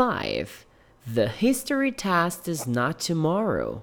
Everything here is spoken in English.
5. The history test is not tomorrow.